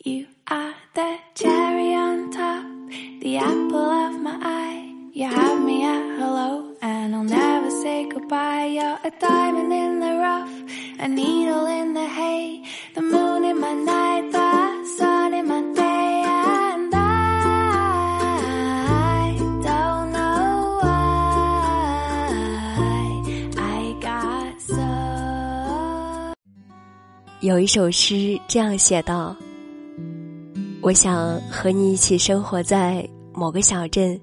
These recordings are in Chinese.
You are the cherry on top, the apple of my eye. You have me at hello, and I'll never say goodbye. You're a diamond in the rough, a needle in the hay, the moon in my night, the sun in my day, and I don't know why I got so. 有一首诗这样写道。 我想和你一起生活在某个小镇，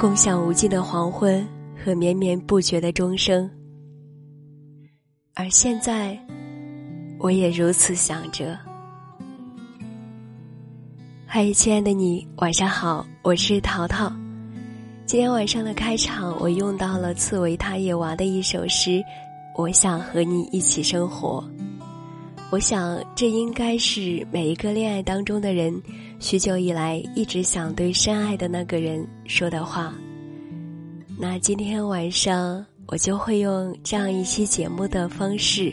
共享无尽的黄昏和绵绵不绝的钟声。而现在，我也如此想着。嗨，亲爱的你，晚上好，我是淘淘。今天晚上的开场，我用到了刺猬他野娃的一首诗。我想和你一起生活。我想，这应该是每一个恋爱当中的人，许久以来一直想对深爱的那个人说的话。那今天晚上，我就会用这样一期节目的方式，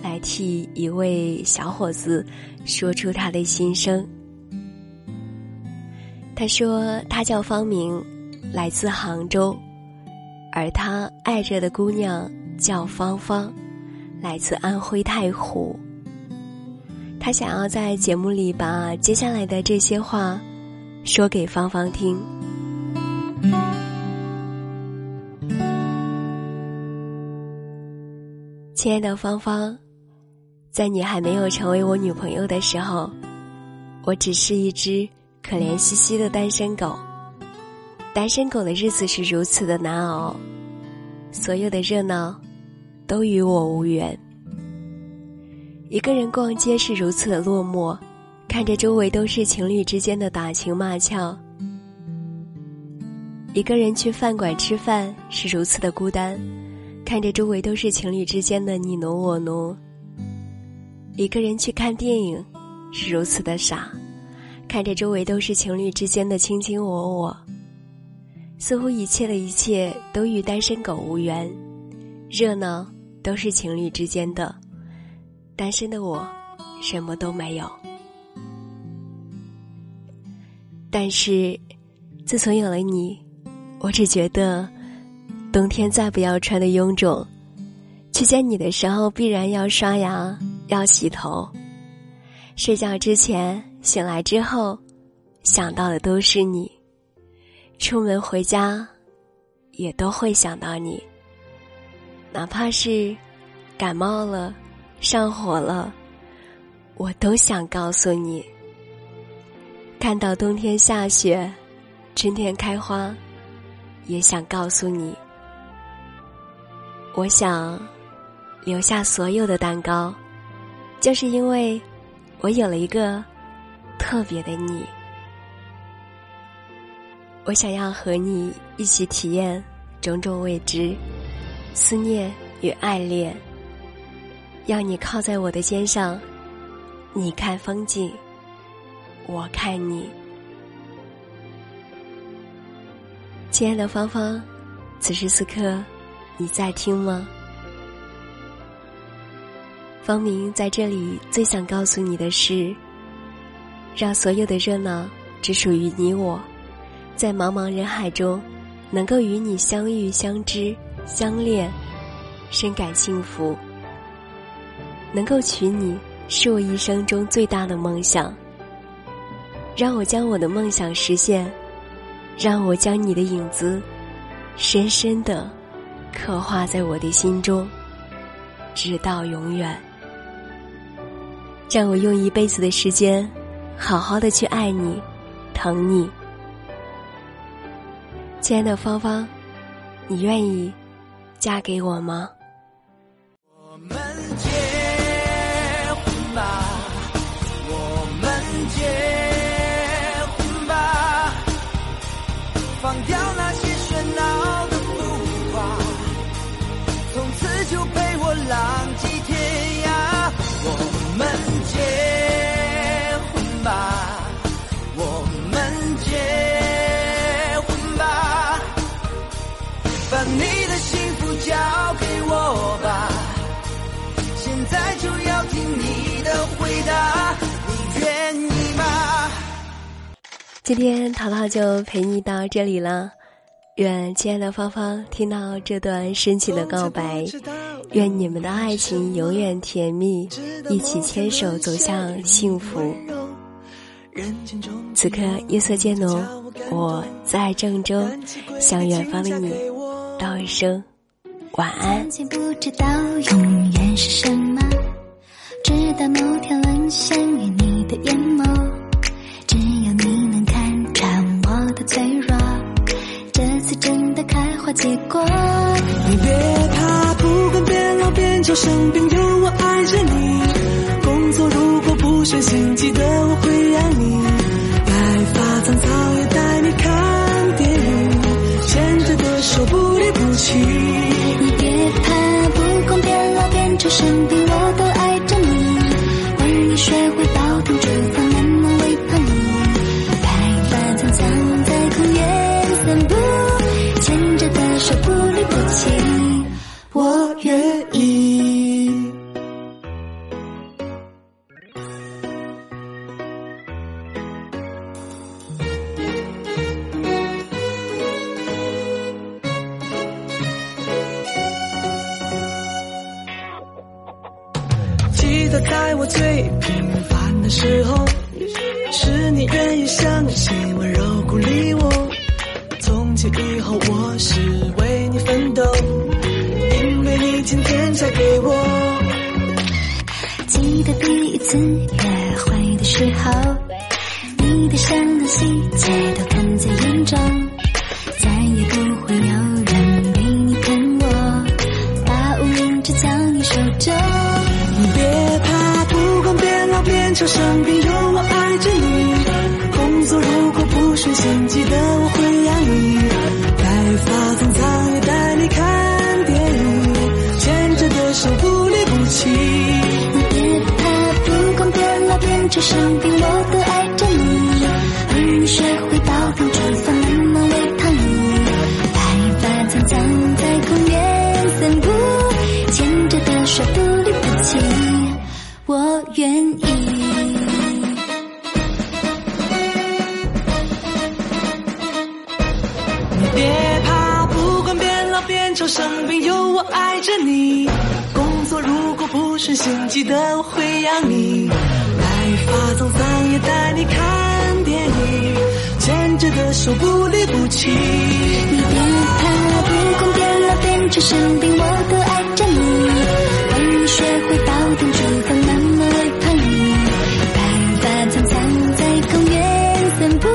来替一位小伙子说出他的心声。他说，他叫方明，来自杭州，而他爱着的姑娘叫芳芳，来自安徽太湖。他想要在节目里把接下来的这些话说给芳芳听。亲爱的芳芳，在你还没有成为我女朋友的时候，我只是一只可怜兮兮的单身狗。单身狗的日子是如此的难熬，所有的热闹都与我无缘。一个人逛街是如此的落寞，看着周围都是情侣之间的打情骂俏；一个人去饭馆吃饭是如此的孤单，看着周围都是情侣之间的你侬我侬；一个人去看电影是如此的傻，看着周围都是情侣之间的卿卿我我。似乎一切的一切都与单身狗无缘，热闹都是情侣之间的。单身的我，什么都没有。但是，自从有了你，我只觉得，冬天再不要穿的臃肿，去见你的时候必然要刷牙、要洗头，睡觉之前、醒来之后，想到的都是你。出门回家，也都会想到你。哪怕是感冒了。上火了，我都想告诉你。看到冬天下雪，春天开花，也想告诉你。我想留下所有的蛋糕，就是因为我有了一个特别的你。我想要和你一起体验种种未知、思念与爱恋。要你靠在我的肩上，你看风景，我看你。亲爱的芳芳，此时此刻，你在听吗？方明在这里最想告诉你的是：让所有的热闹只属于你我，在茫茫人海中，能够与你相遇、相知、相恋，深感幸福。能够娶你是我一生中最大的梦想。让我将我的梦想实现，让我将你的影子深深的刻画在我的心中，直到永远。让我用一辈子的时间，好好的去爱你，疼你。亲爱的芳芳，你愿意嫁给我吗？我们结今天淘淘就陪你到这里了。愿亲爱的芳芳听到这段深情的告白，愿你们的爱情永远甜蜜，一起牵手走向幸福。此刻夜色渐浓，我在郑州，向远方的你道一声晚安。不知道永远是什么，直到某天沦陷于你的眼眸，结果，你别怕，不管变老变丑生病，有我爱着你。工作如果不顺心，记得我愿意。记得在我最平凡的时候，是你愿意相信温柔鼓励我。从今以后，我是为你奋斗，今天嫁给我。记得第一次约会的时候，你的善良细节都看在眼中，再也不会有人比你疼我，把无名指将你手中。别怕，不管变老变丑生病，有生病，我都爱着你。而你学会煲汤煮饭，慢慢喂胖你。白发苍苍在公园散步，牵着的手不离不弃，我愿意。你别怕，不管变老变丑生病，有我爱着你。工作如果不顺心，记得我会养你。手不离不弃。你别怕，不管变老变成生病，我都爱着你。为你学会煲汤煮饭，慢慢喂胖你。白发苍苍在公园散步，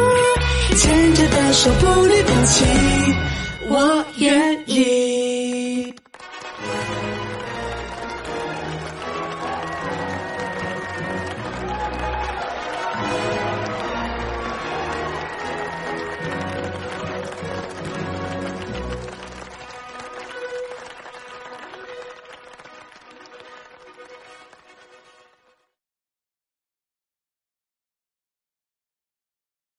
牵着的手不离不弃，我愿意。